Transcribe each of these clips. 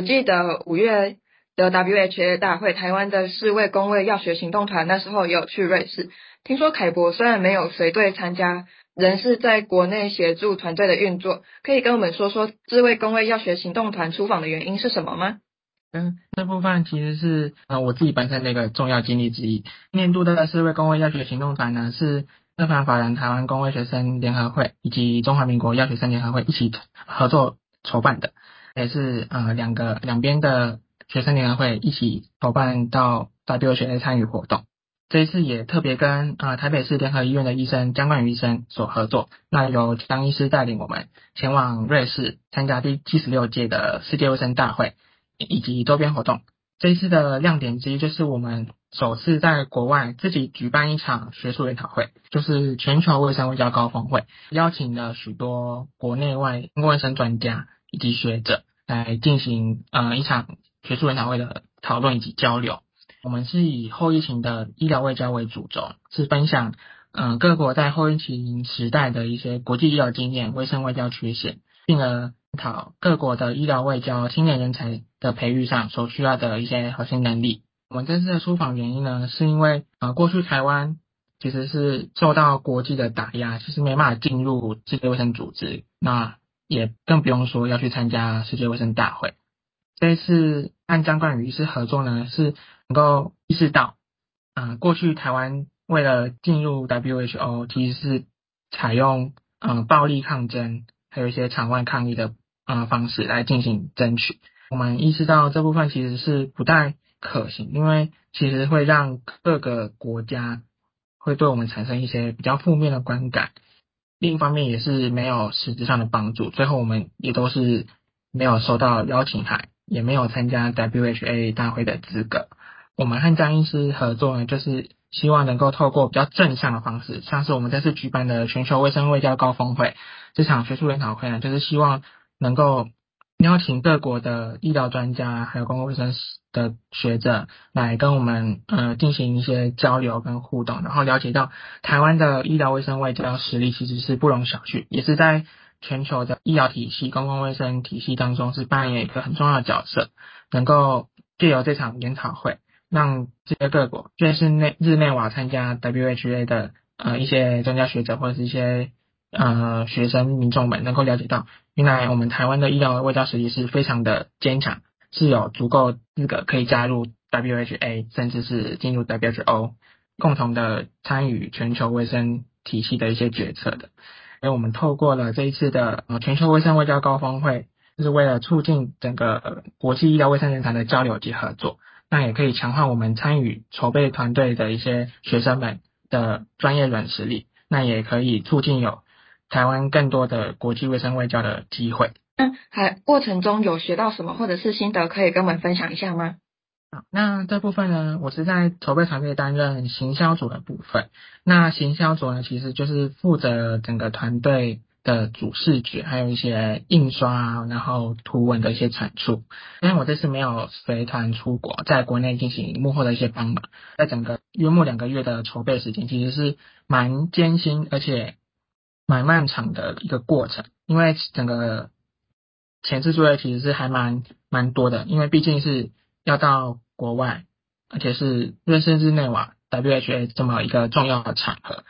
我记得五月的 WHA 大会，台湾的世卫公卫药学行动团那时候也有去瑞士。听说凯博虽然没有随队参加，仍是在国内协助团队的运作。可以跟我们说说世卫公卫药学行动团出访的原因是什么吗？嗯，这部分其实是呃我自己本身的一个重要经历之一。年度的世卫公卫药学行动团呢，是日本法人台湾公卫学生联合会以及中华民国药学生联合会一起合作筹办的，也是呃两个两边的学生联合会一起筹办到 WHA 参与活动。这一次也特别跟呃台北市联合医院的医生江冠宇医生所合作，那由江医师带领我们前往瑞士参加第七十六届的世界卫生大会。以及周边活动，这一次的亮点之一就是我们首次在国外自己举办一场学术研讨会，就是全球卫生外交高峰会，邀请了许多国内外公共卫生专家以及学者来进行呃一场学术研讨会的讨论以及交流。我们是以后疫情的医疗外交为主轴，是分享嗯各国在后疫情时代的一些国际医疗经验、卫生外交缺陷，并而讨各国的医疗外交青年人才。的培育上所需要的一些核心能力。我们这次的出访原因呢，是因为呃过去台湾其实是受到国际的打压，其实没办法进入世界卫生组织，那也更不用说要去参加世界卫生大会。这一次和张冠宇医师合作呢，是能够意识到，嗯过去台湾为了进入 WHO，其实是采用嗯暴力抗争，还有一些场外抗议的嗯方式来进行争取。我们意识到这部分其实是不太可行，因为其实会让各个国家会对我们产生一些比较负面的观感。另一方面也是没有实质上的帮助，最后我们也都是没有收到邀请函，也没有参加 WHA 大会的资格。我们和张医师合作呢，就是希望能够透过比较正向的方式，像是我们这次举办的全球卫生卫教高峰会这场学术研讨会呢，就是希望能够。邀请各国的医疗专家，还有公共卫生的学者来跟我们呃进行一些交流跟互动，然后了解到台湾的医疗卫生外交实力其实是不容小觑，也是在全球的医疗体系、公共卫生体系当中是扮演一个很重要的角色。能够借由这场研讨会，让这些各国，特别是内日内瓦参加 WHA 的呃一些专家学者或者是一些。呃，学生民众们能够了解到，原来我们台湾的医疗卫教实力是非常的坚强，是有足够资格可以加入 WHA，甚至是进入 WHO，共同的参与全球卫生体系的一些决策的。而我们透过了这一次的呃全球卫生外交高峰会，就是为了促进整个国际医疗卫生人才的交流及合作，那也可以强化我们参与筹备团队的一些学生们的专业软实力，那也可以促进有。台湾更多的国际卫生外交的机会。嗯，还过程中有学到什么或者是心得，可以跟我们分享一下吗？好，那这部分呢，我是在筹备团队担任行销组的部分。那行销组呢，其实就是负责整个团队的主视觉，还有一些印刷，然后图文的一些产出。因为我这次没有随团出国，在国内进行幕后的一些帮忙，在整个约莫两个月的筹备时间，其实是蛮艰辛，而且。蛮漫长的一个过程，因为整个前置作业其实是还蛮蛮多的，因为毕竟是要到国外，而且是瑞士日内瓦 WHA 这么一个重要的场合，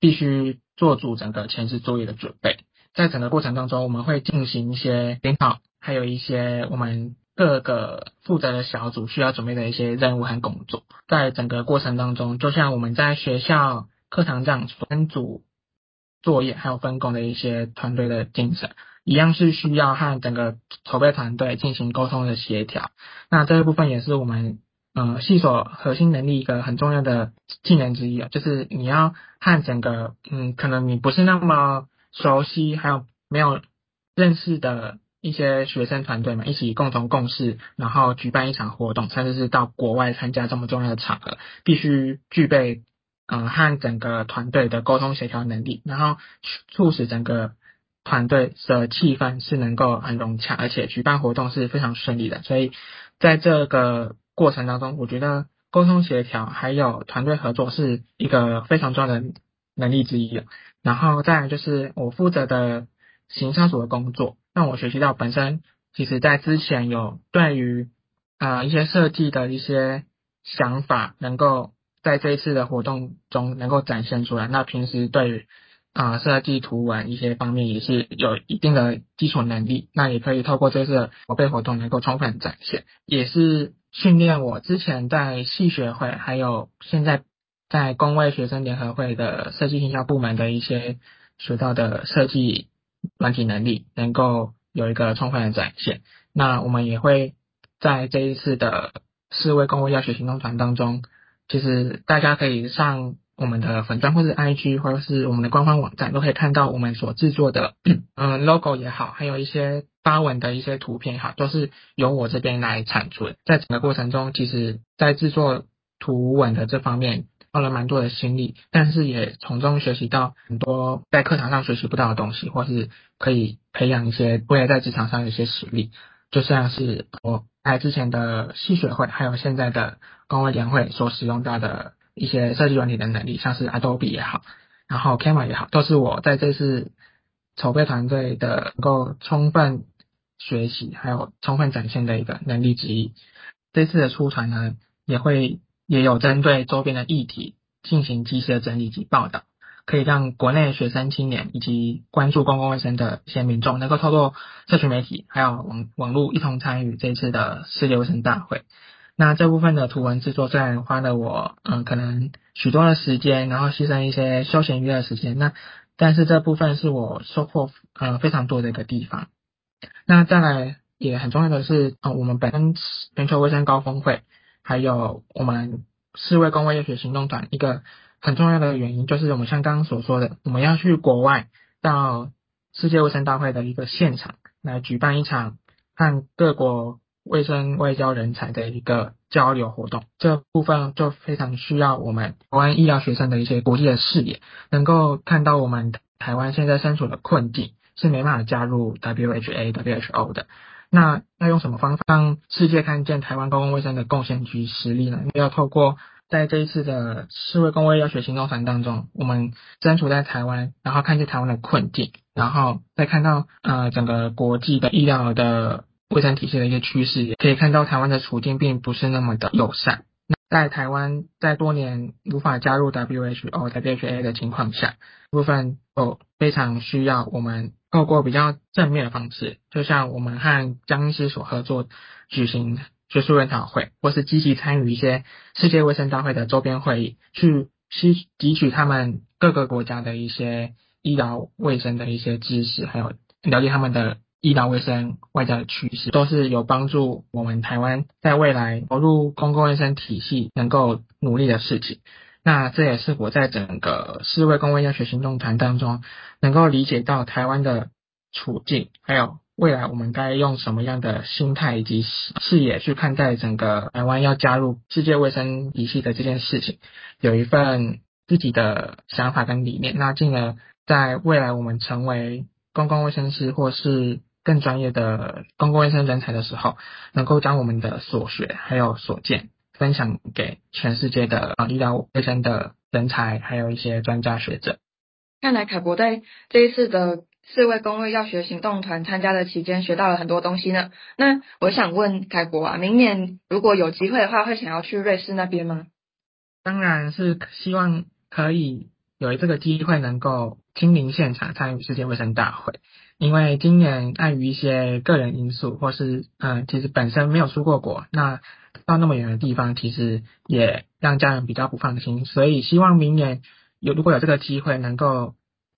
必须做足整个前置作业的准备。在整个过程当中，我们会进行一些编号，还有一些我们各个负责的小组需要准备的一些任务和工作。在整个过程当中，就像我们在学校课堂上分组。作业还有分工的一些团队的精神，一样是需要和整个筹备团队进行沟通的协调。那这一部分也是我们呃系所核心能力一个很重要的技能之一啊，就是你要和整个嗯可能你不是那么熟悉，还有没有认识的一些学生团队嘛，一起共同共事，然后举办一场活动，甚至是到国外参加这么重要的场合，必须具备。嗯，和整个团队的沟通协调能力，然后促使整个团队的气氛是能够很融洽，而且举办活动是非常顺利的。所以在这个过程当中，我觉得沟通协调还有团队合作是一个非常重要的能力之一。然后再就是我负责的行销组的工作，让我学习到本身其实在之前有对于啊一些设计的一些想法，能够在这一次的活动中能够展现出来。那平时对于啊设计图文一些方面也是有一定的基础能力，那也可以透过这次筹备活动能够充分展现，也是训练我之前在系学会还有现在在工位学生联合会的设计营销部门的一些学到的设计软体能力，能够有一个充分的展现。那我们也会在这一次的四位工位教学行动团当中，其实大家可以上。我们的粉钻或者 IG 或者是我们的官方网站都可以看到我们所制作的嗯 logo 也好，还有一些发文的一些图片哈，都是由我这边来产出。在整个过程中，其实在制作图文的这方面花了蛮多的心力，但是也从中学习到很多在课堂上学习不到的东西，或是可以培养一些未来在职场上的一些实力。就像是我在之前的系学会，还有现在的工位联会所使用到的。一些设计软体的能力，像是 Adobe 也好，然后 Canva 也好，都是我在这次筹备团队的能够充分学习还有充分展现的一个能力之一。这次的出团呢，也会也有针对周边的议题进行及时的整理及报道，可以让国内学生青年以及关注公共卫生的一些民众，能够透过社群媒体还有网网络一同参与这次的世界卫生大会。那这部分的图文制作虽然花了我嗯可能许多的时间，然后牺牲一些休闲娱乐时间，那但是这部分是我收获呃非常多的一个地方。那再来也很重要的是，呃我们本身全球卫生高峰会，还有我们世卫公卫医学行动团，一个很重要的原因就是我们像刚刚所说的，我们要去国外到世界卫生大会的一个现场来举办一场和各国。卫生外交人才的一个交流活动，这部分就非常需要我们台湾医疗学生的一些国际的视野，能够看到我们台湾现在身处的困境是没办法加入 WHA、WHO 的。那要用什么方法让世界看见台湾公共卫生的贡献及实力呢？要透过在这一次的世卫公卫药学行动团当中，我们身处在台湾，然后看见台湾的困境，然后再看到呃整个国际的医疗的。卫生体系的一些趋势，也可以看到台湾的处境并不是那么的友善。在台湾在多年无法加入 WHO、WHA 的情况下，部分哦非常需要我们透过比较正面的方式，就像我们和江医师所合作举行学术研讨会，或是积极参与一些世界卫生大会的周边会议，去吸汲取他们各个国家的一些医疗卫生的一些知识，还有了解他们的。医疗卫生外交的趋势都是有帮助我们台湾在未来投入公共卫生体系能够努力的事情。那这也是我在整个世卫公卫药学行动团当中能够理解到台湾的处境，还有未来我们该用什么样的心态以及视野去看待整个台湾要加入世界卫生体系的这件事情，有一份自己的想法跟理念。那进而在未来我们成为公共卫生师或是更专业的公共卫生人才的时候，能够将我们的所学还有所见分享给全世界的啊医疗卫生的人才，还有一些专家学者。看来凯博在这一次的世卫公卫药学行动团参加的期间，学到了很多东西呢。那我想问凯博啊，明年如果有机会的话，会想要去瑞士那边吗？当然是希望可以有这个机会，能够亲临现场参与世界卫生大会。因为今年碍于一些个人因素，或是嗯，其实本身没有出过国，那到那么远的地方，其实也让家人比较不放心。所以希望明年有如果有这个机会，能够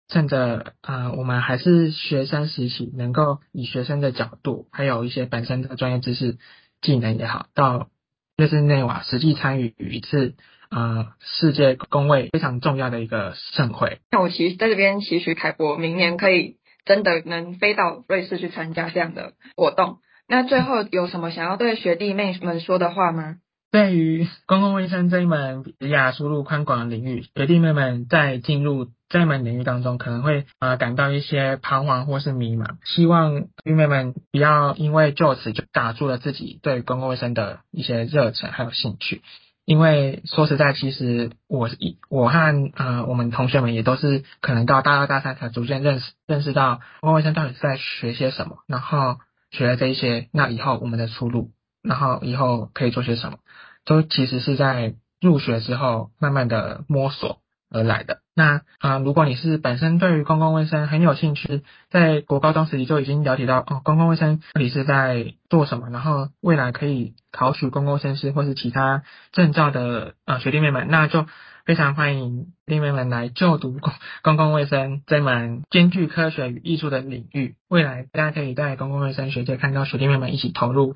趁着呃我们还是学生时期，能够以学生的角度，还有一些本身的专业知识、技能也好，到瑞士内瓦实际参与一次呃世界工位非常重要的一个盛会。那我其实在这边期许凯博明年可以。真的能飞到瑞士去参加这样的活动？那最后有什么想要对学弟妹们说的话吗？对于公共卫生这一门比亚输入宽广的领域，学弟妹们在进入这一门领域当中，可能会呃感到一些彷徨或是迷茫。希望学弟妹们不要因为就此就打住了自己对公共卫生的一些热忱还有兴趣。因为说实在，其实我一我和呃我们同学们也都是可能到大二大三才逐渐认识认识到公共卫生到底是在学些什么，然后学了这一些，那以后我们的出路，然后以后可以做些什么，都其实是在入学之后慢慢的摸索而来的。那啊，如果你是本身对于公共卫生很有兴趣，在国高中时期就已经了解到哦，公共卫生到底是在做什么，然后未来可以考取公共卫生师或是其他证照的啊学弟妹们，那就非常欢迎弟妹们来就读公公共卫生这门兼具科学与艺术的领域。未来大家可以在公共卫生学界看到学弟妹们一起投入。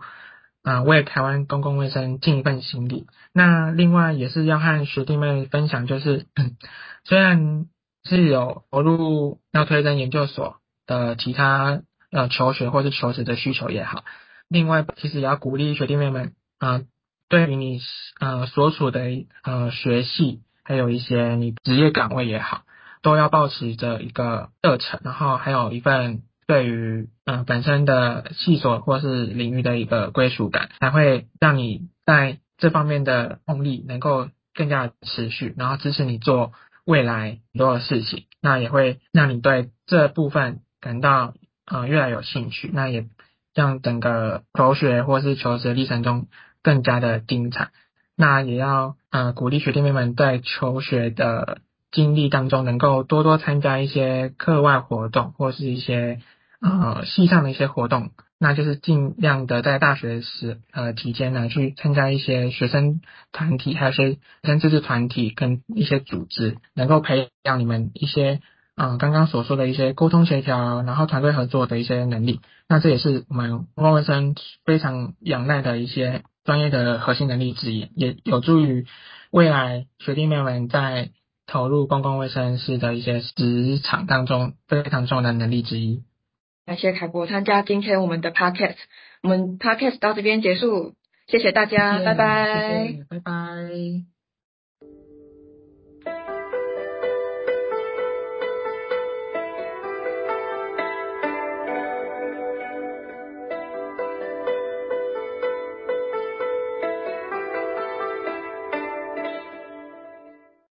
啊，为台湾公共卫生尽一份心力。那另外也是要和学弟妹分享，就是虽然是有投入要推甄研究所的其他呃求学或是求职的需求也好，另外其实也要鼓励学弟妹们啊，对于你呃所处的呃学系，还有一些你职业岗位也好，都要保持着一个热忱，然后还有一份。对于嗯本身的系所或是领域的一个归属感，才会让你在这方面的动力能够更加持续，然后支持你做未来很多的事情。那也会让你对这部分感到呃越来有兴趣，那也让整个求学或是求职历程中更加的精彩。那也要呃鼓励学弟妹们在求学的经历当中，能够多多参加一些课外活动或是一些。呃，系上的一些活动，那就是尽量的在大学时呃期间呢，去参加一些学生团体，还有些学生自治团体跟一些组织，能够培养你们一些啊刚刚所说的一些沟通协调，然后团队合作的一些能力。那这也是我们公共卫生非常仰赖的一些专业的核心能力之一，也有助于未来学弟妹们在投入公共卫生室的一些职场当中非常重要的能力之一。感谢凯博参加今天我们的 podcast，我们 podcast 到这边结束，谢谢大家，拜拜，拜拜。